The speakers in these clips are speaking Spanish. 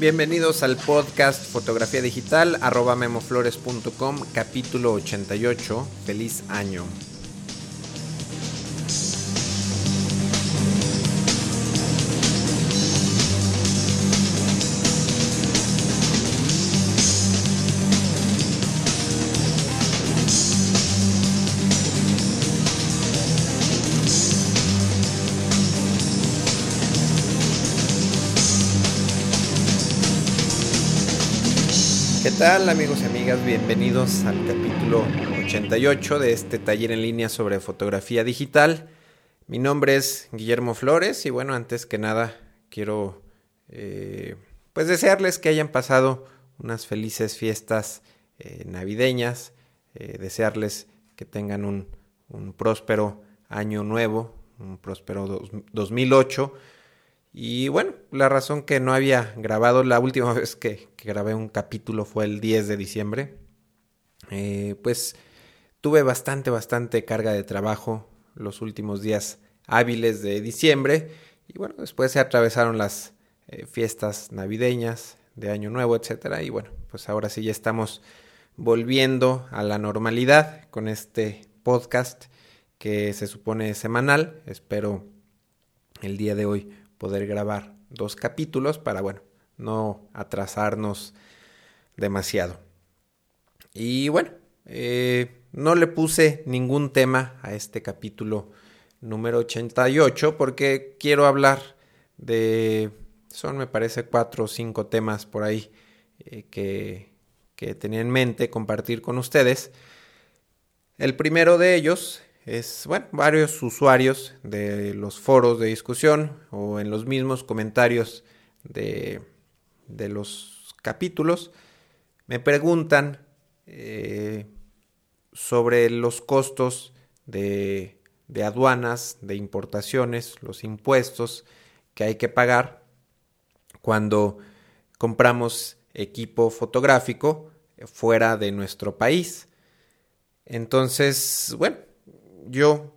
Bienvenidos al podcast Fotografía Digital, arroba memoflores.com, capítulo 88. Feliz año. Tal amigos y amigas? Bienvenidos al capítulo 88 de este taller en línea sobre fotografía digital. Mi nombre es Guillermo Flores y bueno, antes que nada quiero eh, pues desearles que hayan pasado unas felices fiestas eh, navideñas, eh, desearles que tengan un, un, próspero año nuevo, un próspero dos, 2008 y bueno, la razón que no había grabado la última vez que, grabé un capítulo fue el 10 de diciembre. Eh, pues tuve bastante, bastante carga de trabajo los últimos días hábiles de diciembre. Y bueno, después se atravesaron las eh, fiestas navideñas de Año Nuevo, etcétera. Y bueno, pues ahora sí ya estamos volviendo a la normalidad con este podcast que se supone semanal. Espero el día de hoy poder grabar dos capítulos para, bueno, no atrasarnos demasiado. Y bueno, eh, no le puse ningún tema a este capítulo número 88 porque quiero hablar de, son me parece cuatro o cinco temas por ahí eh, que, que tenía en mente compartir con ustedes. El primero de ellos es, bueno, varios usuarios de los foros de discusión o en los mismos comentarios de, de los capítulos me preguntan eh, sobre los costos de, de aduanas, de importaciones, los impuestos que hay que pagar cuando compramos equipo fotográfico fuera de nuestro país. Entonces, bueno, yo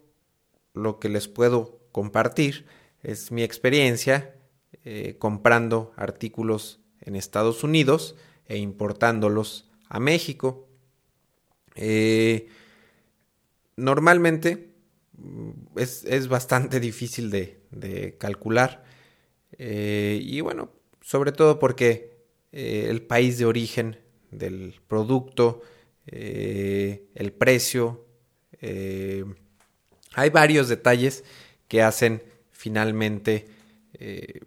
lo que les puedo compartir es mi experiencia eh, comprando artículos en Estados Unidos e importándolos a México. Eh, normalmente mm, es, es, bastante difícil de, de calcular eh, y bueno, sobre todo porque el país de origen del producto, el precio, hay varios detalles que hacen finalmente eh,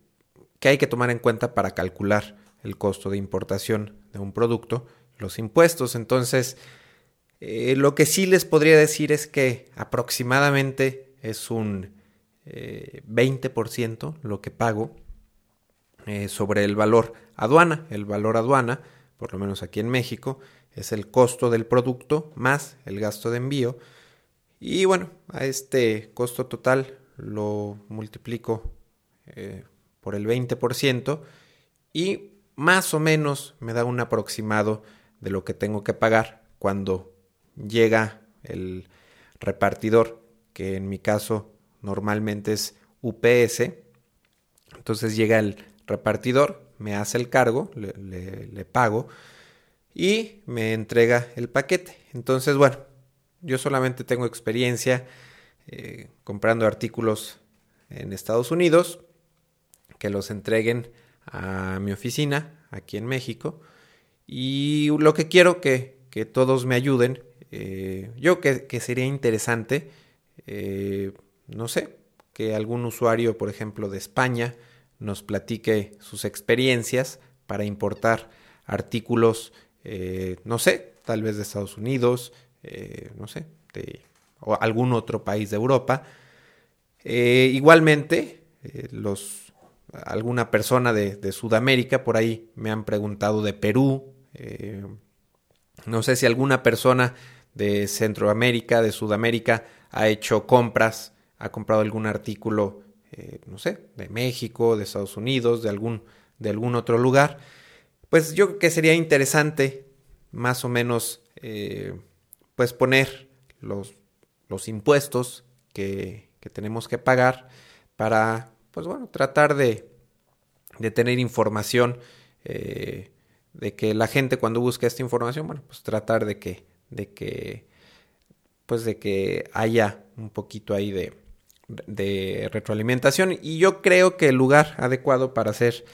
que hay que tomar en cuenta para calcular el costo de importación de un producto, los impuestos. Entonces, eh, lo que sí les podría decir es que aproximadamente es un eh, 20% lo que pago eh, sobre el valor aduana. El valor aduana, por lo menos aquí en México, es el costo del producto más el gasto de envío y bueno, a este costo total lo multiplico eh, por el 20% y más o menos me da un aproximado de lo que tengo que pagar cuando llega el repartidor, que en mi caso normalmente es UPS. Entonces llega el repartidor, me hace el cargo, le, le, le pago y me entrega el paquete. Entonces, bueno, yo solamente tengo experiencia eh, comprando artículos en Estados Unidos que los entreguen a mi oficina aquí en México. Y lo que quiero que, que todos me ayuden, eh, yo que, que, sería interesante, eh, no sé, que algún usuario, por ejemplo, de España, nos platique sus experiencias para importar artículos, no sé, tal vez de Estados Unidos, eh, no sé, de o algún otro país de Europa. Eh, igualmente, eh, los, alguna persona de, Sudamérica, por ahí me han preguntado de Perú, no sé si alguna persona de Centroamérica, de Sudamérica, ha hecho compras, ha comprado algún artículo, no sé, de México, de Estados Unidos, de algún, de algún otro lugar. Pues yo creo que sería interesante más o menos pues poner los, los impuestos que, que, tenemos que pagar para, pues bueno, tratar de, de tener información eh, de que la gente cuando busca esta información, bueno, pues tratar de que, de que, pues de que haya un poquito ahí de, de retroalimentación. Y yo creo que el lugar adecuado para hacer,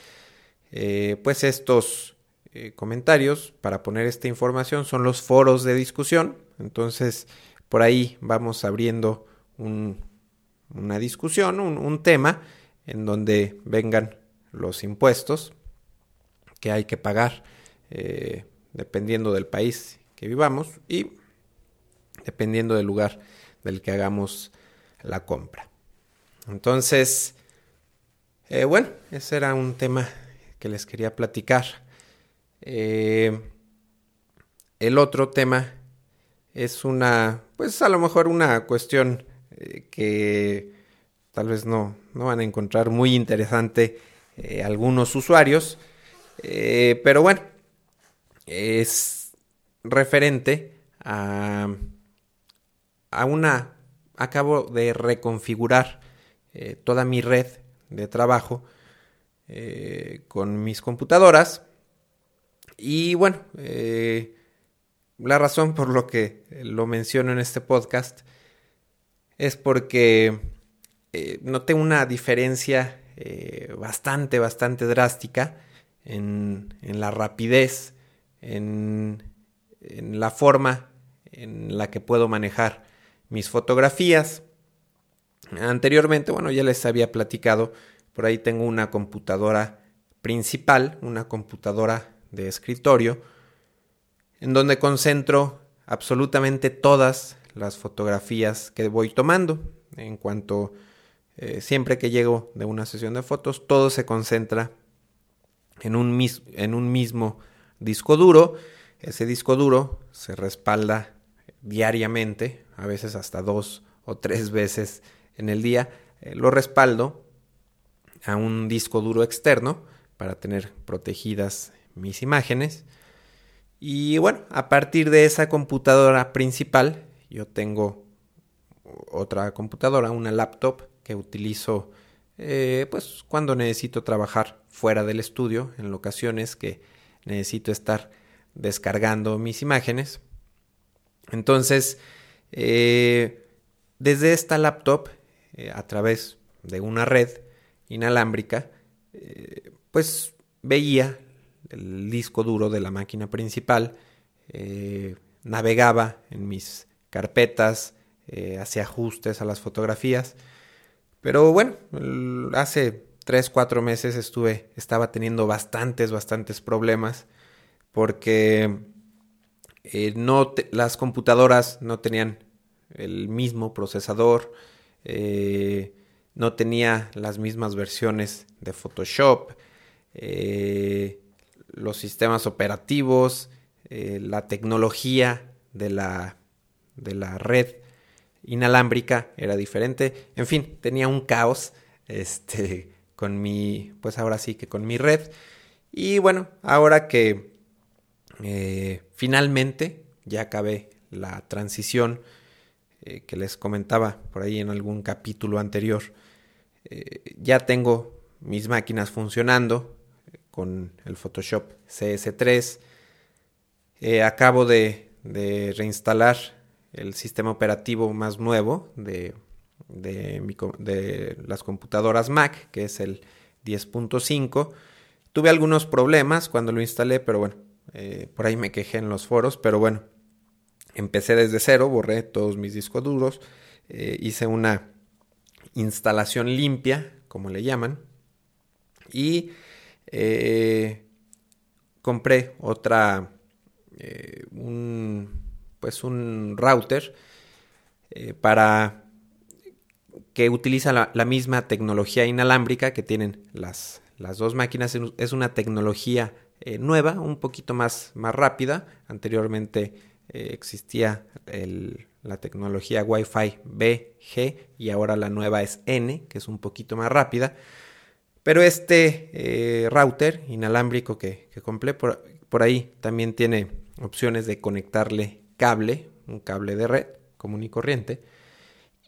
eh, pues estos eh, comentarios, para poner esta información, son los foros de discusión. Entonces, por ahí vamos abriendo una discusión, un tema en donde vengan los impuestos que hay que pagar eh, dependiendo del país que vivamos y dependiendo del lugar del que hagamos la compra. Entonces, eh, bueno, ese era un tema que les quería platicar. Eh, el otro tema es una, pues a lo mejor una cuestión que tal vez no, no van a encontrar muy interesante algunos usuarios, eh, pero bueno, es referente a, a una... Acabo de reconfigurar eh, toda mi red de trabajo eh, con mis computadoras. Y bueno, la razón por lo que lo menciono en este podcast es porque noté una diferencia bastante, bastante drástica en, la rapidez, en, la forma en la que puedo manejar mis fotografías. Anteriormente, bueno, ya les había platicado, por ahí tengo una computadora principal, una computadora de escritorio, en donde concentro absolutamente todas las fotografías que voy tomando. En cuanto eh, siempre que llego de una sesión de fotos, todo se concentra en un, en un mismo disco duro. Ese disco duro se respalda diariamente, a veces hasta dos o tres veces en el día. Eh, lo respaldo a un disco duro externo para tener protegidas mis imágenes. Y bueno, a partir de esa computadora principal, yo tengo otra computadora, una laptop que utilizo eh, pues cuando necesito trabajar fuera del estudio, en ocasiones que necesito estar descargando mis imágenes. Entonces, eh, desde esta laptop, eh, a través de una red inalámbrica, pues veía el disco duro de la máquina principal, navegaba en mis carpetas, hacía ajustes a las fotografías, pero bueno, hace tres, cuatro meses estuve, estaba teniendo bastantes, bastantes problemas porque eh, no las computadoras no tenían el mismo procesador, eh, no tenía las mismas versiones de Photoshop, eh, los sistemas operativos, la tecnología de la, de la red inalámbrica era diferente. En fin, tenía un caos este, con mi, pues ahora sí que con mi red. Y bueno, ahora que eh, finalmente ya acabé la transición eh, que les comentaba por ahí en algún capítulo anterior, eh, ya tengo mis máquinas funcionando con el Photoshop CS3. acabo de, de reinstalar el sistema operativo más nuevo de, de, las computadoras Mac, que es el 10.5. Tuve algunos problemas cuando lo instalé, pero bueno, eh, por ahí me quejé en los foros, pero bueno, empecé desde cero, borré todos mis discos duros, eh, hice una instalación limpia, como le llaman, y eh, compré otra, un pues un router eh, para que utiliza la, misma tecnología inalámbrica que tienen las, las dos máquinas. Es una tecnología eh, nueva, un poquito más, más rápida. Anteriormente eh, existía la tecnología Wi-Fi B, G y ahora la nueva es N, que es un poquito más rápida. Pero este router inalámbrico que, compré por, por ahí también tiene opciones de conectarle cable, un cable de red común y corriente,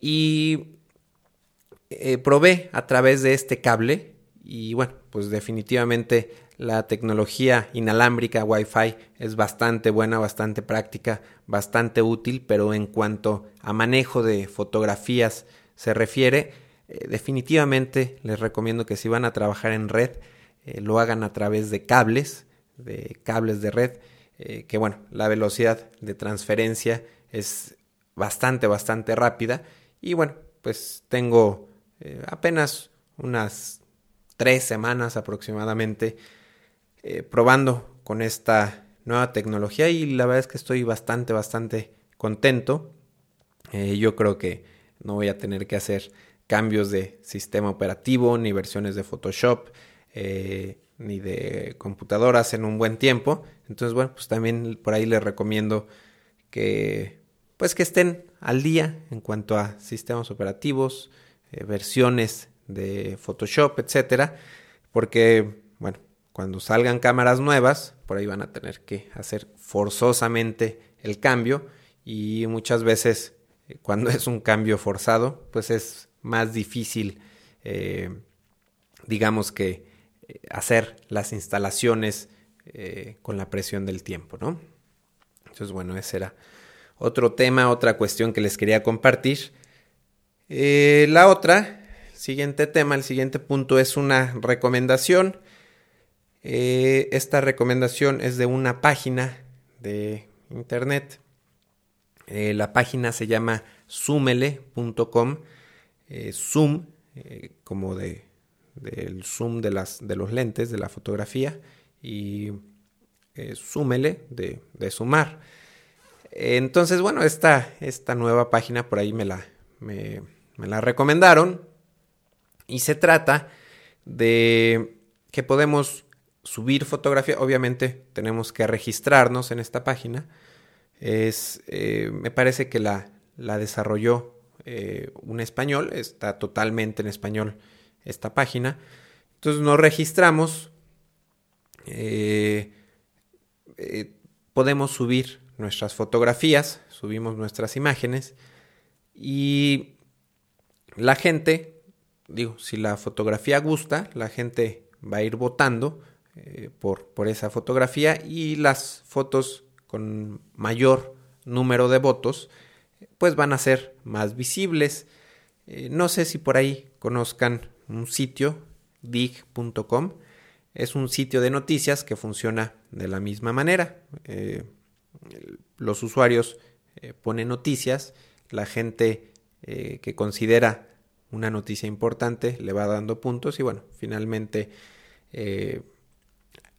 y eh, probé a través de este cable y bueno, pues definitivamente la tecnología inalámbrica Wi-Fi es bastante buena, bastante práctica, bastante útil, pero en cuanto a manejo de fotografías se refiere, eh, definitivamente les recomiendo que si van a trabajar en red, eh, lo hagan a través de cables, de cables de red, eh, que bueno, la velocidad de transferencia es bastante, bastante rápida. Y bueno, pues tengo apenas unas tres semanas aproximadamente probando con esta nueva tecnología y la verdad es que estoy bastante, bastante contento. Yo creo que no voy a tener que hacer cambios de sistema operativo ni versiones de Photoshop eh, ni de computadoras en un buen tiempo. Entonces, bueno, pues también por ahí les recomiendo que pues que estén al día en cuanto a sistemas operativos, versiones de Photoshop, etcétera, porque bueno, cuando salgan cámaras nuevas, por ahí van a tener que hacer forzosamente el cambio y muchas veces eh, cuando es un cambio forzado, pues es más difícil, eh, digamos que, eh, hacer las instalaciones con la presión del tiempo, ¿no? Entonces, bueno, ese era otro tema, otra cuestión que les quería compartir. la otra, siguiente tema, el siguiente punto es una recomendación eh, esta recomendación es de una página de internet. Eh, la página se llama zoomele.com. Eh, zoom, como de, del zoom de, las, de los lentes, de la fotografía. Y zoomele, de, de sumar. Entonces, bueno, esta, esta nueva página por ahí me la, me la recomendaron. Y se trata de que podemos subir fotografía, obviamente tenemos que registrarnos en esta página. Es, eh, me parece que la, la desarrolló eh, un español, está totalmente en español esta página. Entonces nos registramos, eh, podemos subir nuestras fotografías, subimos nuestras imágenes y la gente, digo, si la fotografía gusta, la gente va a ir votando eh, por, por esa fotografía y las fotos con mayor número de votos pues van a ser más visibles. Eh, no sé si por ahí conozcan un sitio, dig.com. Es un sitio de noticias que funciona de la misma manera. Eh, los usuarios ponen noticias, la gente que considera una noticia importante le va dando puntos y bueno, finalmente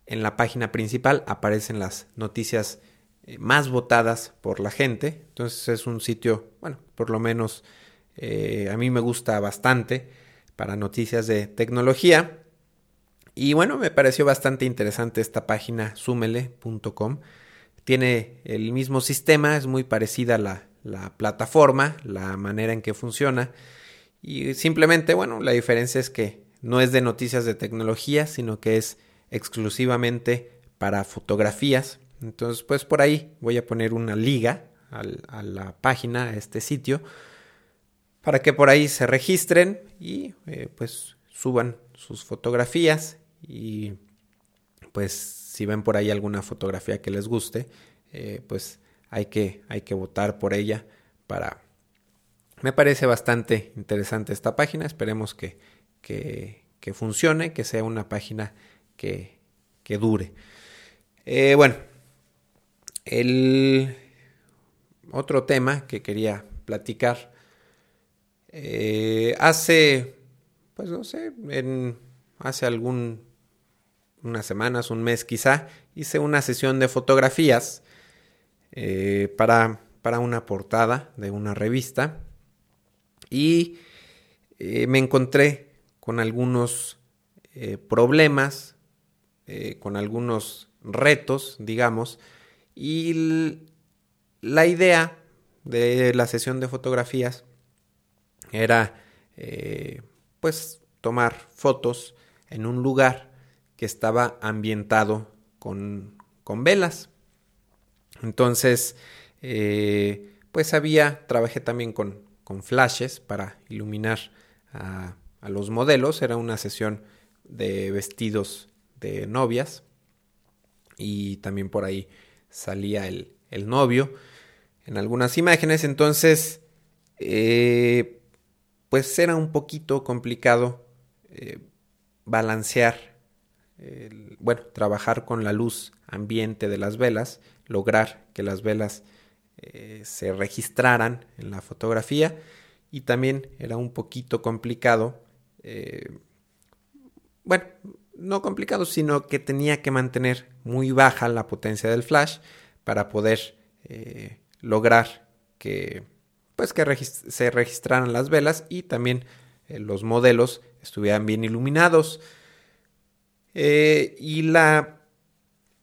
en la página principal aparecen las noticias eh, más votadas por la gente. Entonces es un sitio, bueno, por lo menos eh, a mí me gusta bastante para noticias de tecnología. Y bueno, me pareció bastante interesante esta página sumele.com. Tiene el mismo sistema, es muy parecida a la, la plataforma, la manera en que funciona. Y simplemente, bueno, la diferencia es que no es de noticias de tecnología, sino que es exclusivamente para fotografías. Entonces, pues por ahí voy a poner una liga a la página, a este sitio, para que por ahí se registren y eh, pues suban sus fotografías y pues si ven por ahí alguna fotografía que les guste, eh, pues hay que, hay que votar por ella para... Me parece bastante interesante esta página, esperemos que, que, que funcione, que sea una página que, dure. Eh, bueno, el otro tema que quería platicar. Eh, hace, pues no sé, en, hace algún, unas semanas, un mes quizá, hice una sesión de fotografías eh, para, para una portada de una revista y me encontré con algunos problemas eh, con algunos retos, digamos, y la idea de la sesión de fotografías era eh, pues tomar fotos en un lugar que estaba ambientado con, con velas. Entonces, eh, pues había, trabajé también con, con flashes para iluminar a, a, los modelos. Era una sesión de vestidos de novias y también por ahí salía el, el novio en algunas imágenes. Entonces, eh, pues era un poquito complicado eh, balancear, bueno, trabajar con la luz ambiente de las velas, lograr que las velas eh, se registraran en la fotografía y también era un poquito complicado, bueno, no complicado, sino que tenía que mantener muy baja la potencia del flash para poder eh, lograr que pues que se registraran las velas y también eh, los modelos estuvieran bien iluminados. Eh, y la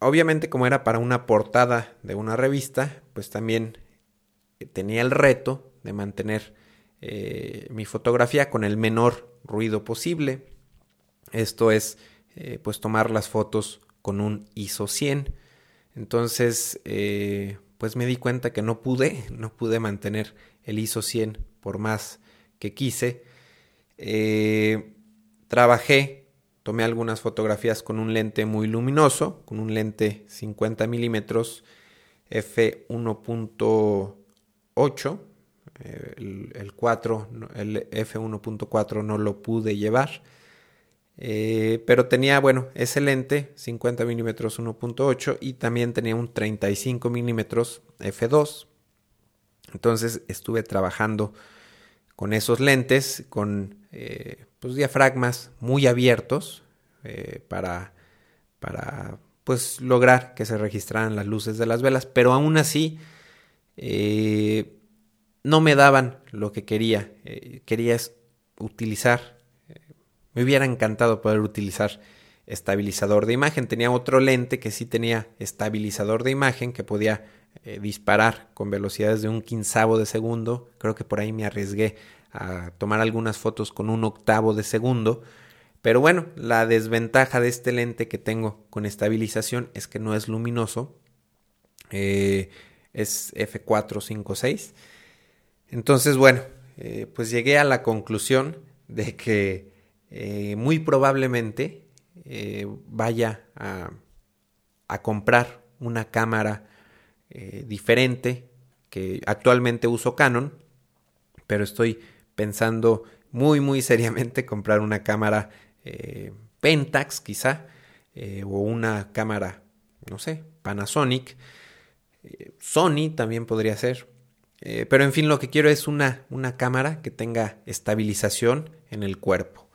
obviamente como era para una portada de una revista pues también tenía el reto de mantener mi fotografía con el menor ruido posible. Esto es pues tomar las fotos con un ISO 100 entonces, eh, pues me di cuenta que no pude, no pude mantener el ISO 100 por más que quise. Eh, trabajé, tomé algunas fotografías con un lente muy luminoso, con un lente 50 milímetros f1.8. Eh, el, el 4, el f1.4 no lo pude llevar. Eh, pero tenía, bueno, ese lente 50 milímetros 1.8 y también tenía un 35 milímetros f2. Entonces estuve trabajando con esos lentes, con eh, pues, diafragmas muy abiertos eh, para, para pues, lograr que se registraran las luces de las velas, pero aún así no me daban lo que quería. quería utilizar me hubiera encantado poder utilizar estabilizador de imagen. Tenía otro lente que sí tenía estabilizador de imagen que podía eh, disparar con velocidades de un quinzavo de segundo. Creo que por ahí me arriesgué a tomar algunas fotos con un octavo de segundo. Pero bueno, la desventaja de este lente que tengo con estabilización es que no es luminoso. Eh, es F456. Entonces, bueno, eh, pues llegué a la conclusión de que eh, muy probablemente eh, vaya a, comprar una cámara eh, diferente que actualmente uso Canon, pero estoy pensando muy muy seriamente comprar una cámara Pentax quizá o una cámara no sé Panasonic. Sony también podría ser. Pero en fin lo que quiero es una, una cámara que tenga estabilización en el cuerpo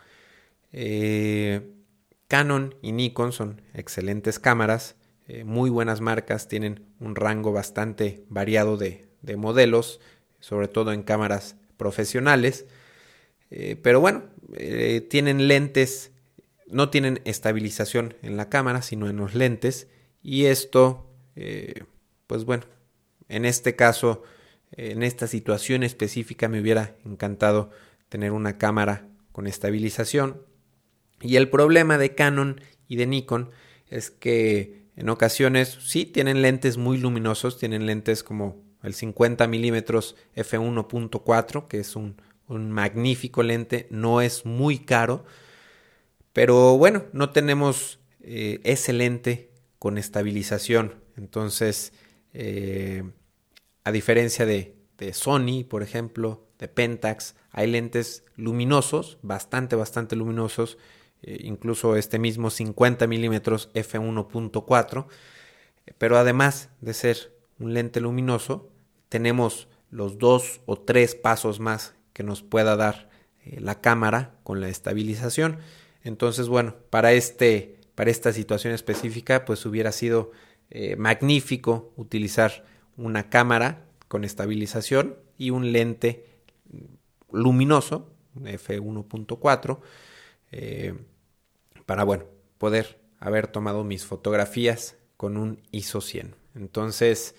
eh, Canon y Nikon son excelentes cámaras, eh, muy buenas marcas, tienen un rango bastante variado de, modelos, sobre todo en cámaras profesionales. Eh, pero bueno, tienen lentes, no tienen estabilización en la cámara, sino en los lentes. Y esto, pues bueno, en este caso, en esta situación específica me hubiera encantado tener una cámara con estabilización y el problema de Canon y de Nikon es que en ocasiones sí tienen lentes muy luminosos, tienen lentes como el 50 milímetros f1.4, que es un, magnífico lente, no es muy caro, pero bueno, no tenemos eh, ese lente con estabilización. Entonces, eh, a diferencia de, de Sony, por ejemplo, de Pentax, hay lentes luminosos, bastante, bastante luminosos, eh, incluso este mismo 50 milímetros f1.4, pero además de ser un lente luminoso, tenemos los dos o tres pasos más que nos pueda dar eh, la cámara con la estabilización. Entonces, bueno, para, este, para esta situación específica, pues hubiera sido eh, magnífico utilizar una cámara con estabilización y un lente luminoso, f1.4, eh, para, bueno, poder haber tomado mis fotografías con un ISO 100. Entonces,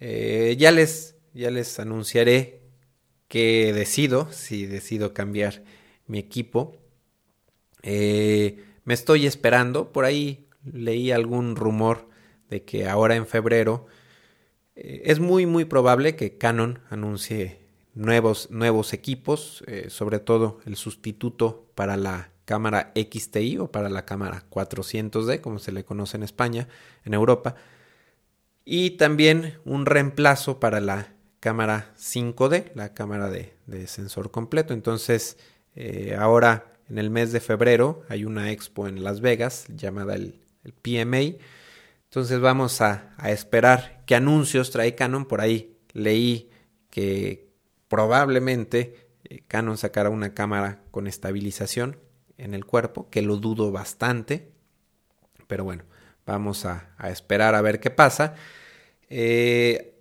eh, ya, les, ya les anunciaré que decido, si decido cambiar mi equipo. Eh, me estoy esperando, por ahí leí algún rumor de que ahora en febrero es muy muy probable que Canon anuncie nuevos, nuevos equipos, sobre todo el sustituto para la cámara XTI o para la cámara 400D, como se le conoce en España, en Europa. Y también un reemplazo para la cámara 5D, la cámara de, sensor completo. Entonces, eh, ahora en el mes de febrero hay una expo en Las Vegas llamada el, PMA. Entonces vamos a, esperar qué anuncios trae Canon. Por ahí leí que probablemente eh, Canon sacará una cámara con estabilización en el cuerpo, que lo dudo bastante. Pero bueno, vamos a, esperar a ver qué pasa. Eh,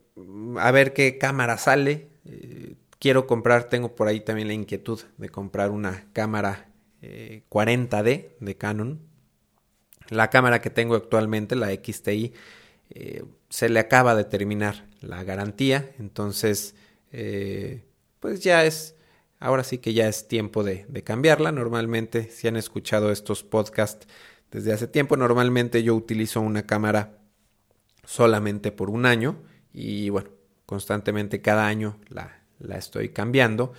a ver qué cámara sale. Eh, quiero comprar, tengo por ahí también la inquietud de comprar una cámara 40D eh, de Canon. La cámara que tengo actualmente, la XTI, se le acaba de terminar la garantía. Entonces, pues ya es, ahora sí que ya es tiempo de, de cambiarla. Normalmente, si han escuchado estos podcasts desde hace tiempo, normalmente yo utilizo una cámara solamente por un año y bueno, constantemente cada año la, la estoy cambiando.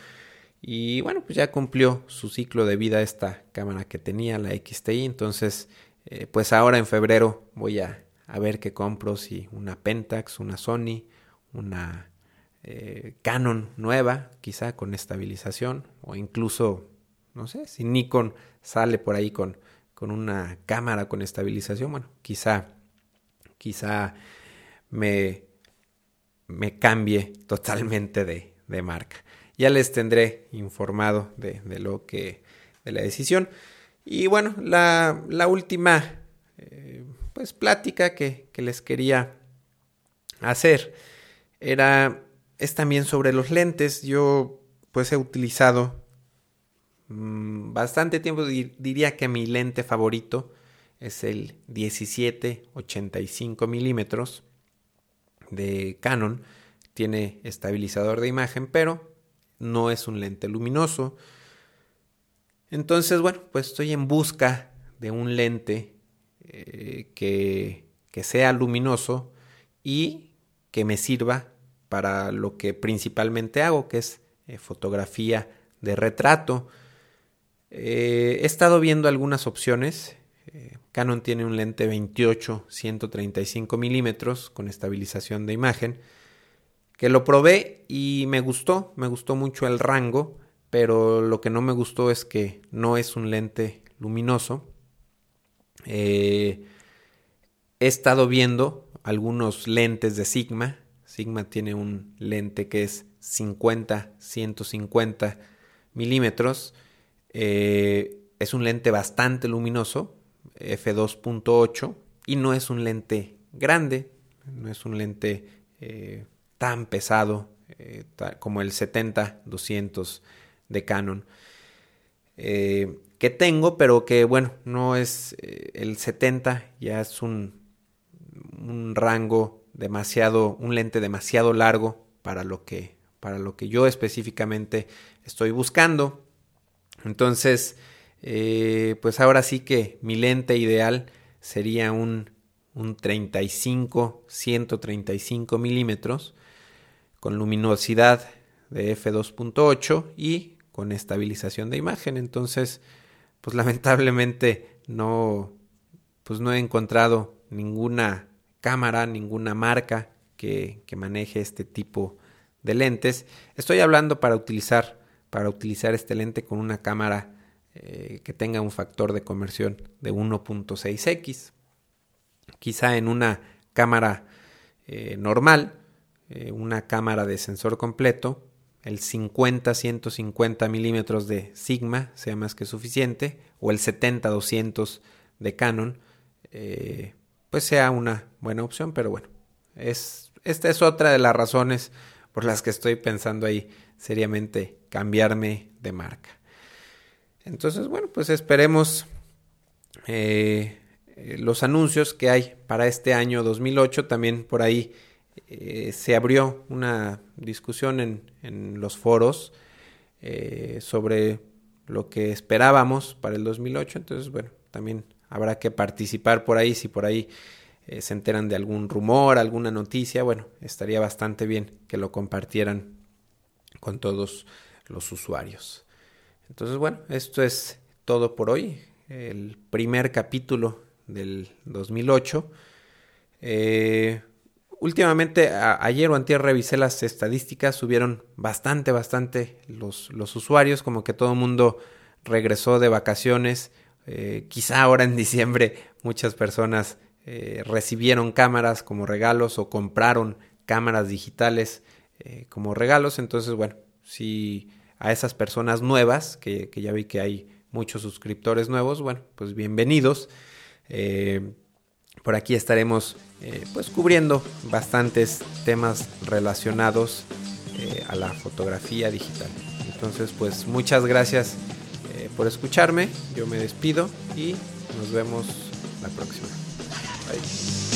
Y bueno, pues ya cumplió su ciclo de vida esta cámara que tenía, la XTI. Entonces, eh, pues ahora en febrero voy a, a, ver qué compro, si una Pentax, una Sony, una eh, Canon nueva, quizá con estabilización, o incluso, no sé, si Nikon sale por ahí con, con una cámara con estabilización, bueno, quizá, quizá me, me cambie totalmente de, de marca. Ya les tendré informado de, de, lo que, de la decisión. Y bueno, la, la última eh, pues plática que, que, les quería hacer era es también sobre los lentes. Yo pues he utilizado mmm, bastante tiempo, diría que mi lente favorito es el 17-85 milímetros de Canon tiene estabilizador de imagen, pero no es un lente luminoso. Entonces, bueno, pues estoy en busca de un lente eh, que, que sea luminoso y que me sirva para lo que principalmente hago, que es eh, fotografía de retrato. Eh, he estado viendo algunas opciones. Canon tiene un lente 28-135 milímetros con estabilización de imagen, que lo probé y me gustó, me gustó mucho el rango, pero lo que no me gustó es que no es un lente luminoso. Eh, he estado viendo algunos lentes de Sigma. Sigma tiene un lente que es 50-150 milímetros. Eh, es un lente bastante luminoso, f2.8 y no es un lente grande, no es un lente eh, tan pesado eh, como el 70-200 de Canon que tengo, pero que bueno, no es el 70, ya es un, un rango demasiado, un lente demasiado largo para lo que, para lo que yo específicamente estoy buscando. Entonces, eh, pues ahora sí que mi lente ideal sería un, un 35, 135 milímetros con luminosidad de f2.8 y con estabilización de imagen. Entonces, pues lamentablemente no, pues no he encontrado ninguna cámara, ninguna marca que, que maneje este tipo de lentes. Estoy hablando para utilizar, para utilizar este lente con una cámara eh, que tenga un factor de conversión de 1.6x. Quizá en una cámara eh, normal, eh, una cámara de sensor completo, el 50-150 milímetros de Sigma sea más que suficiente, o el 70-200 de Canon, pues sea una buena opción, pero bueno, es, esta es otra de las razones por las que estoy pensando ahí seriamente cambiarme de marca. Entonces, bueno, pues esperemos eh, eh, los anuncios que hay para este año 2008. También por ahí eh, se abrió una discusión en, en los foros sobre lo que esperábamos para el 2008. Entonces, bueno, también habrá que participar por ahí. Si por ahí se enteran de algún rumor, alguna noticia, bueno, estaría bastante bien que lo compartieran con todos los usuarios. Entonces, bueno, esto es todo por hoy, el primer capítulo del 2008. Eh, últimamente, ayer o antier revisé las estadísticas, subieron bastante, bastante los, los usuarios, como que todo el mundo regresó de vacaciones. Eh, quizá ahora en diciembre muchas personas eh, recibieron cámaras como regalos o compraron cámaras digitales eh, como regalos. Entonces, bueno, si a esas personas nuevas, que, que, ya vi que hay muchos suscriptores nuevos, bueno, pues bienvenidos. por aquí estaremos pues cubriendo bastantes temas relacionados a la fotografía digital. Entonces, pues muchas gracias por escucharme. Yo me despido y nos vemos la próxima. Bye.